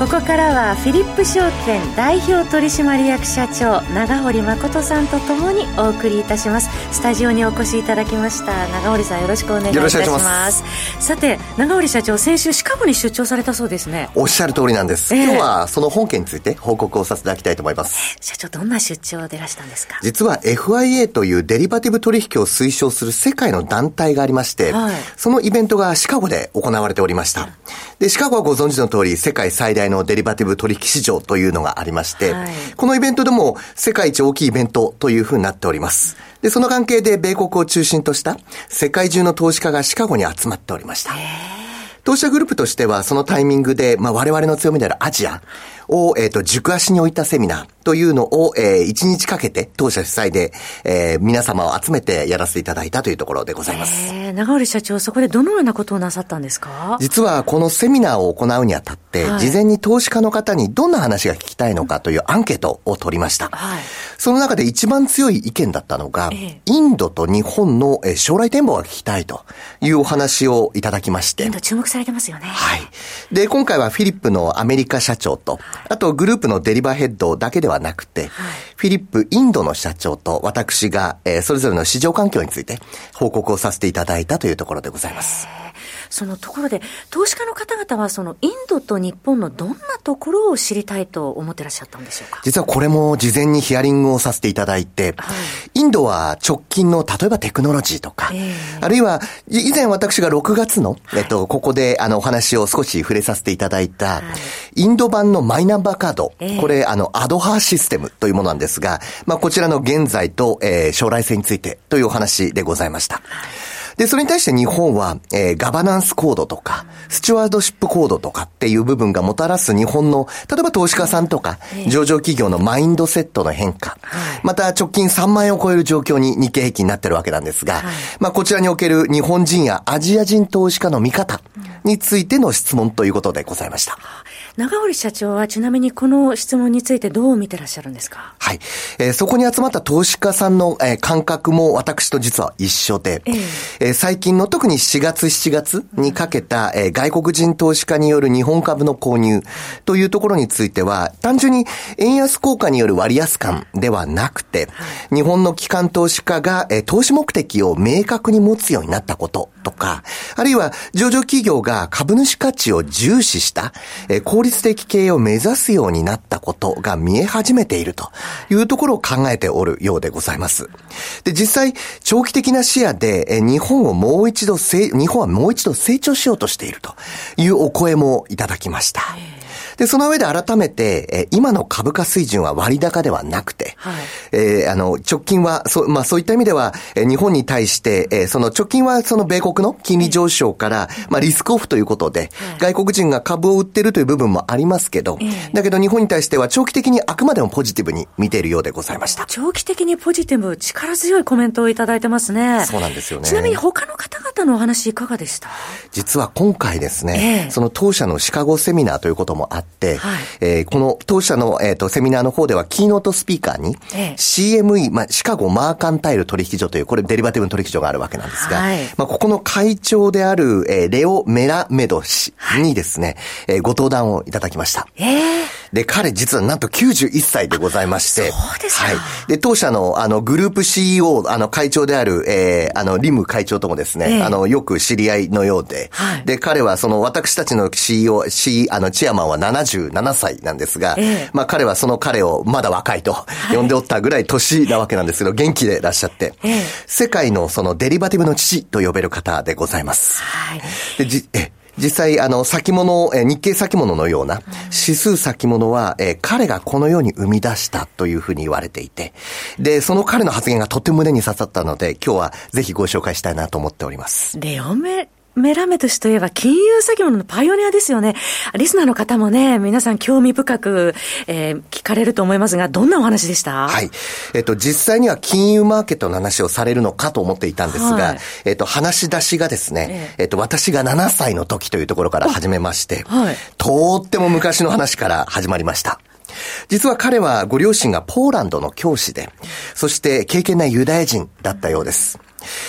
ここからはフィリップ証券代表取締役社長長堀誠さんとともにお送りいたします。スタジオにお越しいただきました長堀さんよろしくお願いいたします。さて長堀社長先週シカゴに出張されたそうですね。おっしゃる通りなんです、えー、今日はその本件について報告をさせていただきたいと思います、社長どんな出張でいらしたんですか？実は FIA というデリバティブ取引を推奨する世界の団体がありまして、はい、そのイベントがシカゴで行われておりました、でシカゴはご存知の通り世界最大のデリバティブ取引市場というのがありまして、はい、このイベントでも世界一大きいイベントというふうになっております。で、その関係で米国を中心とした世界中の投資家がシカゴに集まっておりました。投資者グループとしては、そのタイミングで、まあ、我々の強みであるアジアを、えっ、ー、と、軸足に置いたセミナー、というのを、えー、1日かけて当社主催で、えー、皆様を集めてやらせていただいたというところでございます。えー、長織社長、そこでどのようなことをなさったんですか？実はこのセミナーを行うにあたって、はい、事前に投資家の方にどんな話が聞きたいのかというアンケートを取りました。はい、その中で一番強い意見だったのが、えー、インドと日本の将来展望が聞きたいというお話をいただきまして。インド注目されてますよね。はい。で、今回はフィリップのアメリカ社長と、あとグループのデリバーヘッドだけではなくて、はい、フィリップインドの社長と私が、えー、それぞれの市場環境について報告をさせていただいたというところでございます。そのところで、投資家の方々は、そのインドと日本のどんなところを知りたいと思ってらっしゃったんでしょうか？実はこれも事前にヒアリングをさせていただいて、はい、インドは直近の例えばテクノロジーとか、えー、あるいは以前私が6月の、えっと、ここであのお話を少し触れさせていただいた、はい、インド版のマイナンバーカード、えー、これあのアドハーシステムというものなんですが、まあこちらの現在と、えー、将来性についてというお話でございました。はいで、それに対して日本は、えー、ガバナンスコードとか、スチュワードシップコードとかっていう部分がもたらす日本の、例えば投資家さんとか、上場企業のマインドセットの変化、また直近3万円を超える状況に日経平均になってるわけなんですが、まあこちらにおける日本人やアジア人投資家の見方についての質問ということでございました。長堀社長はちなみにこの質問についてどう見てらっしゃるんですか？はい。えー、そこに集まった投資家さんの、えー、感覚も私と実は一緒で、えー、えー、最近の特に4月7月にかけた、えー、外国人投資家による日本株の購入というところについては、単純に円安効果による割安感ではなくて、日本の機関投資家が、えー、投資目的を明確に持つようになったこととか、あるいは上場企業が株主価値を重視した、えー、効率的経営を目指すようになったことが見え始めているというところを考えておるようでございます。で、実際、長期的な視野で、えー、日本をもう一度日本はもう一度成長しようとしているというお声もいただきました。で、その上で改めて、え今の株価水準は割高ではなくて、はい、えー、あの、直近は、そ、まあそういった意味では、え日本に対して、えその直近はその米国の金利上昇から、まあリスクオフということで、外国人が株を売ってるという部分もありますけど、だけど日本に対しては長期的にあくまでもポジティブに見ているようでございました。長期的にポジティブ、力強いコメントをいただいてますね。そうなんですよね。ちなみに他の方々のお話いかがでした？実は今回ですね、えー、その当社のシカゴセミナーということもあって、はい、えー、この当社の、えーと、セミナーの方ではキーノートスピーカーに、えー、CME、まあ、シカゴマーカンタイル取引所という、これデリバティブの取引所があるわけなんですが、はい、まあ、ここの会長である、えー、レオ・メラメド氏にですね、はい、えー、ご登壇をいただきました。えー、で、彼実はなんと91歳でございまして、そうですはい。で、当社の、あの、グループ CEO、あの、会長である、えー、あの、リム会長ともですね、えー、あの、よく知り合いのようで、はい、で、彼はその、私たちの CEO、C、あの、チェアマンは77歳なんですが、えー、まあ彼はその彼をまだ若いと呼んでおったぐらい年なわけなんですけど、元気でいらっしゃって、えー、世界のそのデリバティブの父と呼べる方でございます。はい。で、じ、え、実際、あの、先物、え日経先物のような指数先物は、え彼がこのように生み出したというふうに言われていて、で、その彼の発言がとても胸に刺さったので、今日はぜひご紹介したいなと思っております。レオメメラメト氏といえば金融先物のパイオニアですよね。リスナーの方もね、皆さん興味深く、えー、聞かれると思いますが、どんなお話でした？はい。えっと、実際には金融マーケットの話をされるのかと思っていたんですが、はい、えっと、話し出しがですね、ええっと、私が7歳の時というところから始めまして、はい、とっても昔の話から始まりました。実は彼はご両親がポーランドの教師で、そして敬虔なユダヤ人だったようです。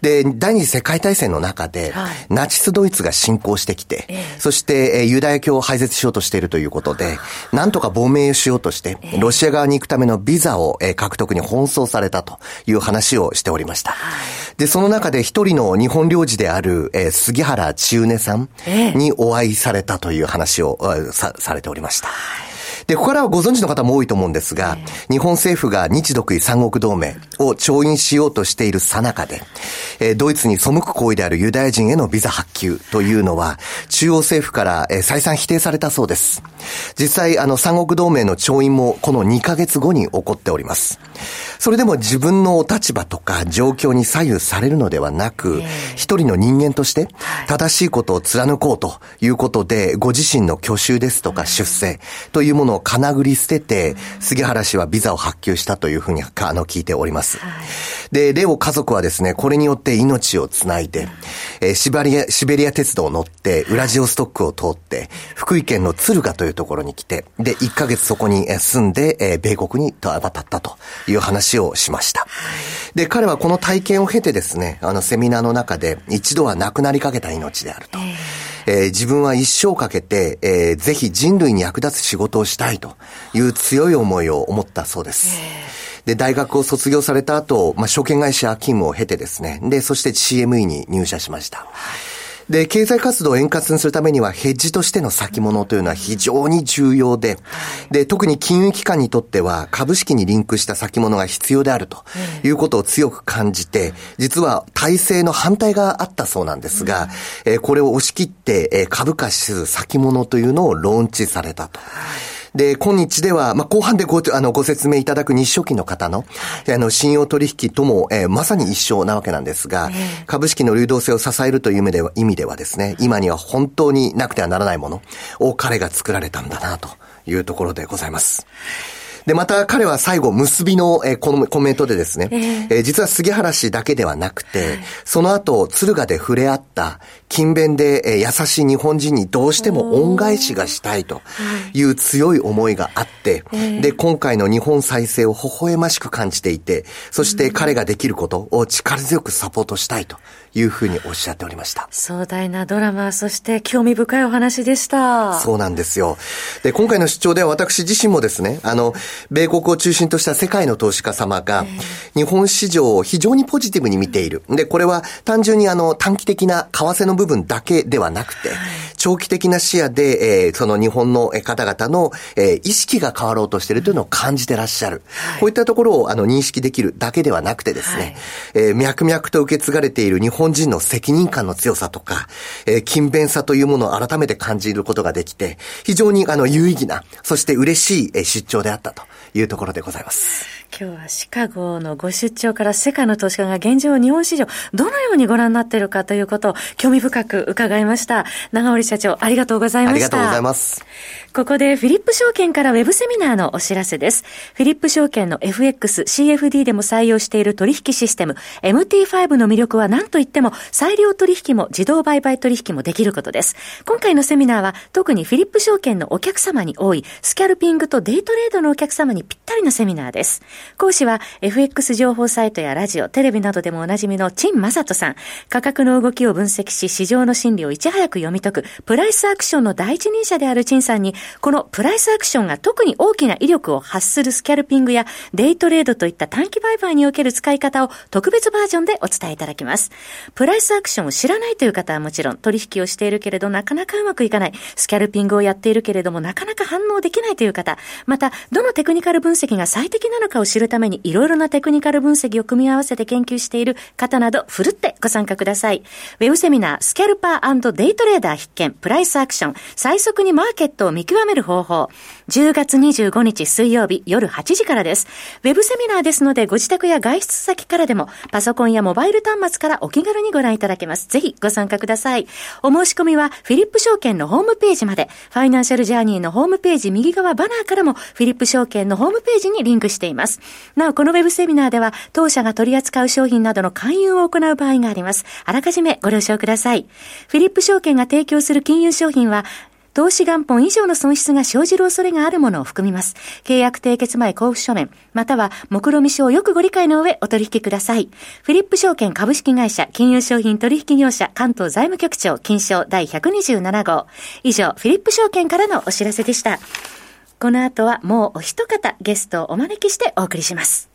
で、第二次世界大戦の中で、はい、ナチスドイツが侵攻してきて、えそして、えユダヤ教を廃絶しようとしているということで、なんとか亡命しようとして、えロシア側に行くためのビザを、え獲得に奔走されたという話をしておりました。はい、で、その中で一人の日本領事である、え杉原千畝さんにお会いされたという話を、さされておりました。はいで、ここからはご存知の方も多いと思うんですが、日本政府が日独伊三国同盟を調印しようとしているさなかで、えドイツに背く行為であるユダヤ人へのビザ発給というのは、中央政府から、え再三否定されたそうです。実際、あの、三国同盟の調印もこの2ヶ月後に起こっております。それでも自分の立場とか状況に左右されるのではなく、一人の人間として正しいことを貫こうということで、ご自身の去就ですとか出世というものをかなぐり捨てて、杉原氏はビザを発給したというふうにあの聞いております。で、レオ家族はですね、これによって命をつないで、えー、シベリア、シベリア鉄道を乗って、ウラジオストックを通って、福井県の敦賀というところに来て、で、1ヶ月そこに住んで、えー、米国に渡ったという話話をしました。で、彼はこの体験を経てですね、あのセミナーの中で一度は亡くなりかけた命であると。えー、自分は一生かけて、えー、ぜひ人類に役立つ仕事をしたいという強い思いを思ったそうです。で、大学を卒業された後、まあ、証券会社勤務を経てですね、で、そして CME に入社しました。で、経済活動を円滑にするためにはヘッジとしての先物というのは非常に重要で、で、特に金融機関にとっては株式にリンクした先物が必要であるということを強く感じて、実は体制の反対があったそうなんですが、えこれを押し切って、え株価指数先物というのをローンチされたと。で、今日では、まあ、後半でご、あの、ご説明いただく日初期の方の、あの、信用取引とも、えー、まさに一緒なわけなんですが、株式の流動性を支えるという意味では、意味ではですね、今には本当になくてはならないものを彼が作られたんだな、というところでございます。で、また彼は最後、結びの、えー、このコメントでですね、えー、えー、実は杉原氏だけではなくて、はい、その後、敦賀で触れ合った勤勉で、えー、優しい日本人にどうしても恩返しがしたいという強い思いがあって、で、今回の日本再生を微笑ましく感じていて、そして彼ができることを力強くサポートしたいというふうにおっしゃっておりました。壮大なドラマ、そして興味深いお話でした。そうなんですよ。で、今回の出張では私自身もですね、あの、米国を中心とした世界の投資家様が、日本市場を非常にポジティブに見ている。で、これは単純にあの、短期的な為替の部分だけではなくて、長期的な視野で、えー、その日本の方々の、えー、意識が変わろうとしているというのを感じてらっしゃる。こういったところをあの、認識できるだけではなくてですね、えー、脈々と受け継がれている日本人の責任感の強さとか、えー、勤勉さというものを改めて感じることができて、非常にあの、有意義な、そして嬉しい出張であったというところでございます。今日はシカゴのご出張から世界の投資家が現状日本市場どのようにご覧になっているかということを興味深く伺いました。長織社長ありがとうございました。ありがとうございます。ここでフィリップ証券からウェブセミナーのお知らせです。フィリップ証券の FX、CFD でも採用している取引システム MT5 の魅力は何と言っても裁量取引も自動売買取引もできることです。今回のセミナーは特にフィリップ証券のお客様に多いスキャルピングとデイトレードのお客様にぴったりなセミナーです。講師は FX 情報サイトやラジオ、テレビなどでもおなじみの陳正人さん。価格の動きを分析し、市場の心理をいち早く読み解く、プライスアクションの第一人者である陳さんに、このプライスアクションが特に大きな威力を発するスキャルピングやデイトレードといった短期売買における使い方を特別バージョンでお伝えいただきます。プライスアクションを知らないという方はもちろん、取引をしているけれどなかなかうまくいかない、スキャルピングをやっているけれどもなかなか反応できないという方、また、どのテクニカル分析が最適なのかを知るためにいろいろなテクニカル分析を組み合わせて研究している方など、ふるってご参加ください。ウェブセミナー、スキャルパーデイトレーダー必見、プライスアクション、最速にマーケットを見極める方法。10月25日水曜日夜8時からです。ウェブセミナーですので、ご自宅や外出先からでも、パソコンやモバイル端末からお気軽にご覧いただけます。ぜひご参加ください。お申し込みは、フィリップ証券のホームページまで、ファイナンシャルジャーニーのホームページ右側バナーからも、フィリップ証券のホームページにリンクしています。なお、このウェブセミナーでは、当社が取り扱う商品などの勧誘を行う場合があります。あらかじめご了承ください。フィリップ証券が提供する金融商品は、投資元本以上の損失が生じる恐れがあるものを含みます。契約締結前交付書面、または目論見書をよくご理解の上お取引ください。フィリップ証券株式会社金融商品取引業者関東財務局長金賞第127号。以上、フィリップ証券からのお知らせでした。この後はもうお一方ゲストをお招きしてお送りします。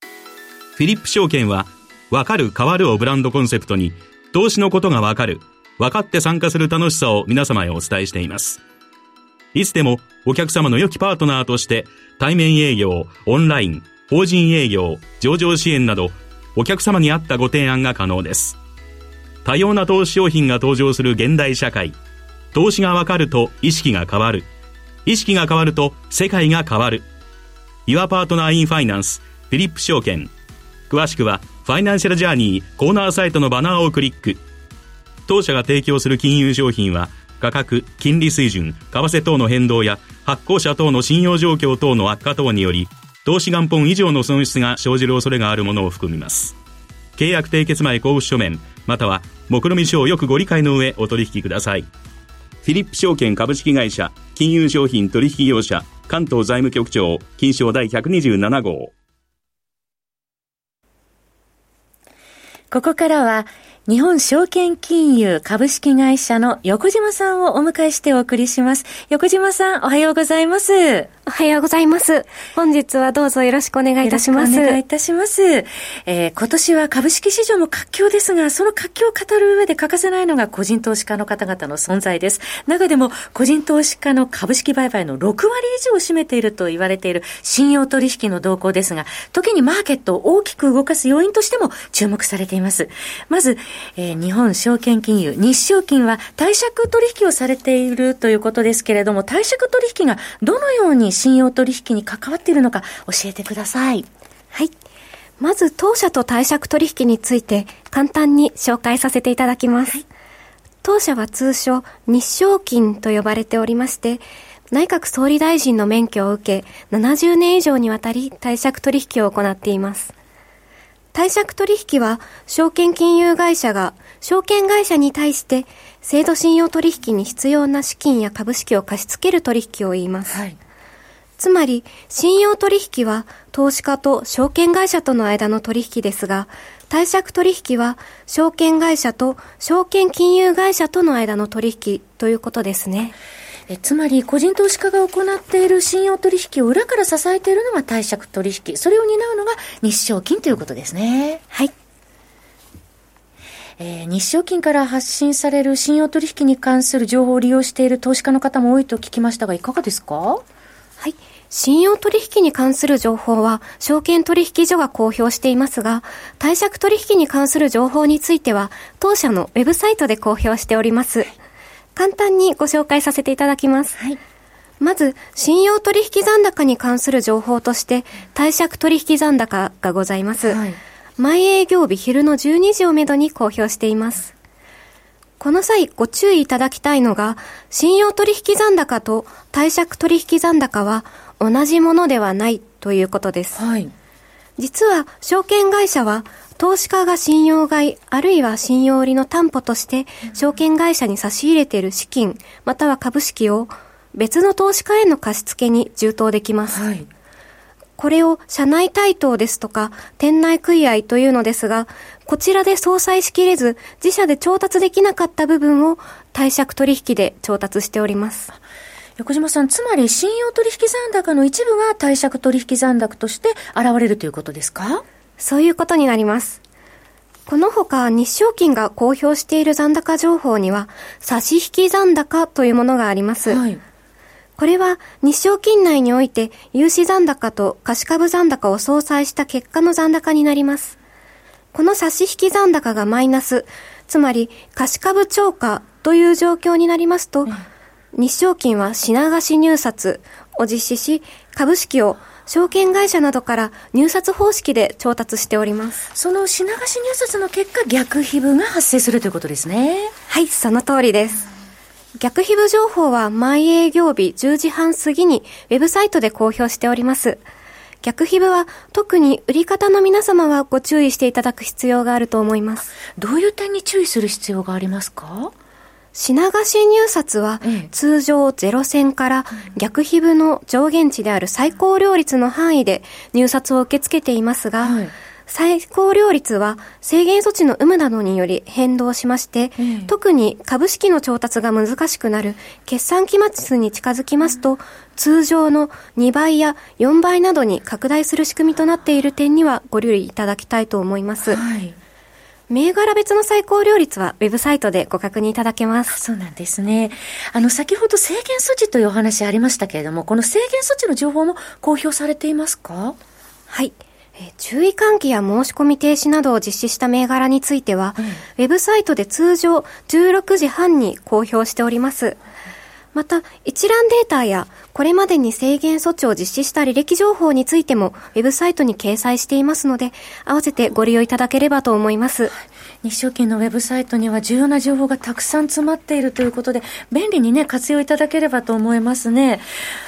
フィリップ証券は、わかる変わるをブランドコンセプトに、投資のことがわかる分かって参加する楽しさを皆様へお伝えしています。いつでもお客様の良きパートナーとして対面営業、オンライン、法人営業、上場支援などお客様に合ったご提案が可能です。多様な投資商品が登場する現代社会。投資がわかると意識が変わる。意識が変わると世界が変わる。Your Partner in Finance フィリップ証券。詳しくはファイナンシャルジャーニーコーナーサイトのバナーをクリック。当社が提供する金融商品は価格、金利水準、為替等の変動や発行者等の信用状況等の悪化等により投資元本以上の損失が生じる恐れがあるものを含みます契約締結前交付書面または目論見書をよくご理解の上お取引くださいフィリップ証券株式会社金融商品取引業者関東財務局長金賞第127号。ここからは日本証券金融株式会社の横島さんをお迎えしてお送りします。横島さん、おはようございます。おはようございます。本日はどうぞよろしくお願いいたします。お願いいたします。えー、今年は株式市場も活況ですが、その活況を語る上で欠かせないのが個人投資家の方々の存在です。中でも、個人投資家の株式売買の6割以上を占めていると言われている信用取引の動向ですが、時にマーケットを大きく動かす要因としても注目されています。まず、えー、日本証券金融、日証金は貸借取引をされているということですけれども、貸借取引がどのように信用取引に関わっているのか教えてください。はい。まず、当社と貸借取引について簡単に紹介させていただきます。はい、当社は通称、日証金と呼ばれておりまして、内閣総理大臣の免許を受け、70年以上にわたり貸借取引を行っています。貸借取引は、証券金融会社が証券会社に対して制度信用取引に必要な資金や株式を貸し付ける取引を言います。はい、つまり、信用取引は投資家と証券会社との間の取引ですが、貸借取引は証券会社と証券金融会社との間の取引ということですね。えつまり、個人投資家が行っている信用取引を裏から支えているのが貸借取引、それを担うのが日証金ということですね。はい。えー、日証金から発信される信用取引に関する情報を利用している投資家の方も多いと聞きましたが、いかがですか？はい。信用取引に関する情報は、証券取引所が公表していますが、貸借取引に関する情報については、当社のウェブサイトで公表しております。簡単にご紹介させていただきます。はい。まず、信用取引残高に関する情報として、貸借取引残高がございます。はい。毎営業日昼の12時をめどに公表しています。この際ご注意いただきたいのが、信用取引残高と貸借取引残高は同じものではないということです。はい。実は、証券会社は投資家が信用買い、あるいは信用売りの担保として、証券会社に差し入れている資金、または株式を別の投資家への貸付に充当できます。はい、これを社内対等ですとか、店内食い合いというのですが、こちらで相殺しきれず、自社で調達できなかった部分を貸借取引で調達しております。横島さん、つまり信用取引残高の一部が貸借取引残高として現れるということですか？そういうことになります。このほか日証金が公表している残高情報には、差引残高というものがあります。はい、これは日照金内において融資残高と貸株残高を相殺した結果の残高になります。この差し引き残高がマイナス、つまり貸株超過という状況になりますと、うん、日照金は品貸し入札を実施し、株式を証券会社などから入札方式で調達しております。その品貸し入札の結果、逆皮膚が発生するということですね。はい、その通りです。逆皮膚情報は毎営業日10時半過ぎにウェブサイトで公表しております。逆皮膚は特に売り方の皆様はご注意していただく必要があると思います。どういう点に注意する必要がありますか？品貸し入札は、通常ゼロ線から逆皮膚の上限値である最高料率の範囲で入札を受け付けていますが、はい。最高料率は制限措置の有無などにより変動しまして、うん、特に株式の調達が難しくなる決算期末に近づきますと、通常の2倍や4倍などに拡大する仕組みとなっている点にはご留意いただきたいと思います。はい銘柄別の最高料率はウェブサイトでご確認いただけます。そうなんですね。あの、先ほど制限措置というお話ありましたけれども、この制限措置の情報も公表されていますか？はい。え注意喚起や申し込み停止などを実施した銘柄については、うん、ウェブサイトで通常16時半に公表しております。また、一覧データや、これまでに制限措置を実施した履歴情報についても、ウェブサイトに掲載していますので、合わせてご利用いただければと思います。日照金のウェブサイトには重要な情報がたくさん詰まっているということで、便利にね、活用いただければと思いますね。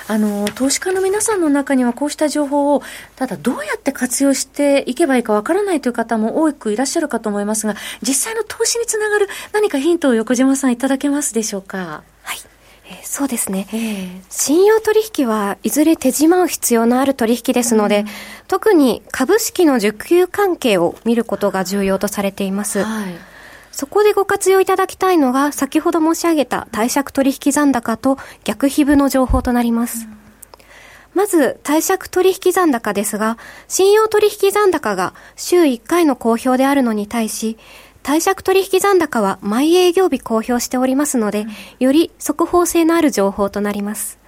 あの、投資家の皆さんの中にはこうした情報を、ただどうやって活用していけばいいかわからないという方も多くいらっしゃるかと思いますが、実際の投資につながる何かヒントを横島さんいただけますでしょうか？はい。えー、そうですね、えー、信用取引はいずれ手締まう必要のある取引ですので、うん、特に株式の受給関係を見ることが重要とされています。はい。そこでご活用いただきたいのが、先ほど申し上げた貸借取引残高と逆皮膚の情報となります。うん、まず、貸借取引残高ですが、信用取引残高が週1回の公表であるのに対し、貸借取引残高は毎営業日公表しておりますので、より速報性のある情報となります。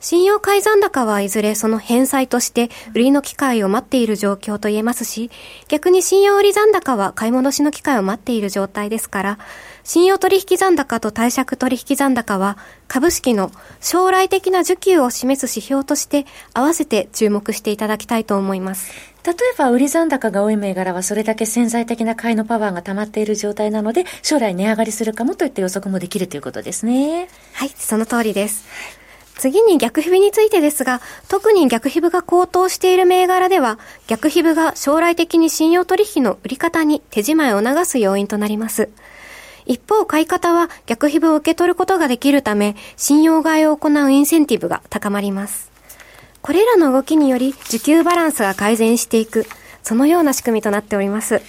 信用改ざん高はいずれその返済として売りの機会を待っている状況と言えますし、逆に信用売り残高は買い戻しの機会を待っている状態ですから、信用取引残高と貸借取引残高は株式の将来的な需給を示す指標として合わせて注目していただきたいと思います。例えば、売り残高が多い銘柄は、それだけ潜在的な買いのパワーが溜まっている状態なので、将来値上がりするかもといった予測もできるということですね。はい、その通りです。次に逆皮膚についてですが、特に逆皮膚が高騰している銘柄では、逆皮膚が将来的に信用取引の売り方に手仕舞いを促す要因となります。一方、買い方は逆皮膚を受け取ることができるため、信用買いを行うインセンティブが高まります。これらの動きにより需給バランスが改善していく、そのような仕組みとなっております。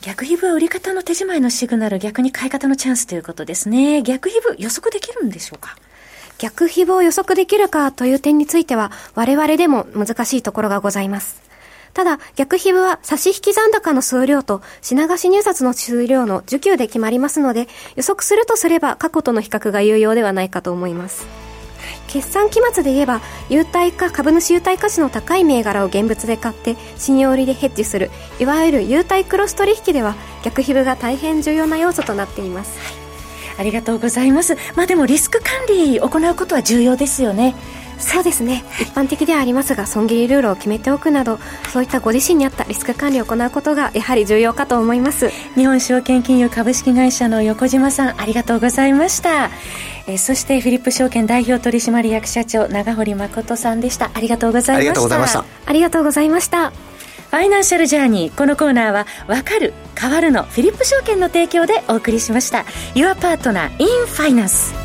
逆皮膚は売り方の手仕舞いのシグナル、逆に買い方のチャンスということですね。逆皮膚予測できるんでしょうか？逆皮膚を予測できるかという点については、我々でも難しいところがございます。ただ、逆皮膚は差し引き残高の数量と品貸し入札の数量の受給で決まりますので、予測するとすれば過去との比較が有用ではないかと思います。決算期末で言えば優待か株主優待価値の高い銘柄を現物で買って信用売りでヘッジするいわゆる優待クロス取引では逆皮膚が大変重要な要素となっています、はい、ありがとうございます。まあでもリスク管理行うことは重要ですよね。そうですね。一般的ではありますが損切りルールを決めておくなどそういったご自身に合ったリスク管理を行うことがやはり重要かと思います。日本証券金融株式会社の横島さんありがとうございました。えー、そしてフィリップ証券代表取締役社長長堀誠さんでした。ありがとうございました。ありがとうございました。ありがとうございました。ファイナンシャルジャーニーこのコーナーはわかる変わるのフィリップ証券の提供でお送りしました。Your Partner in Finance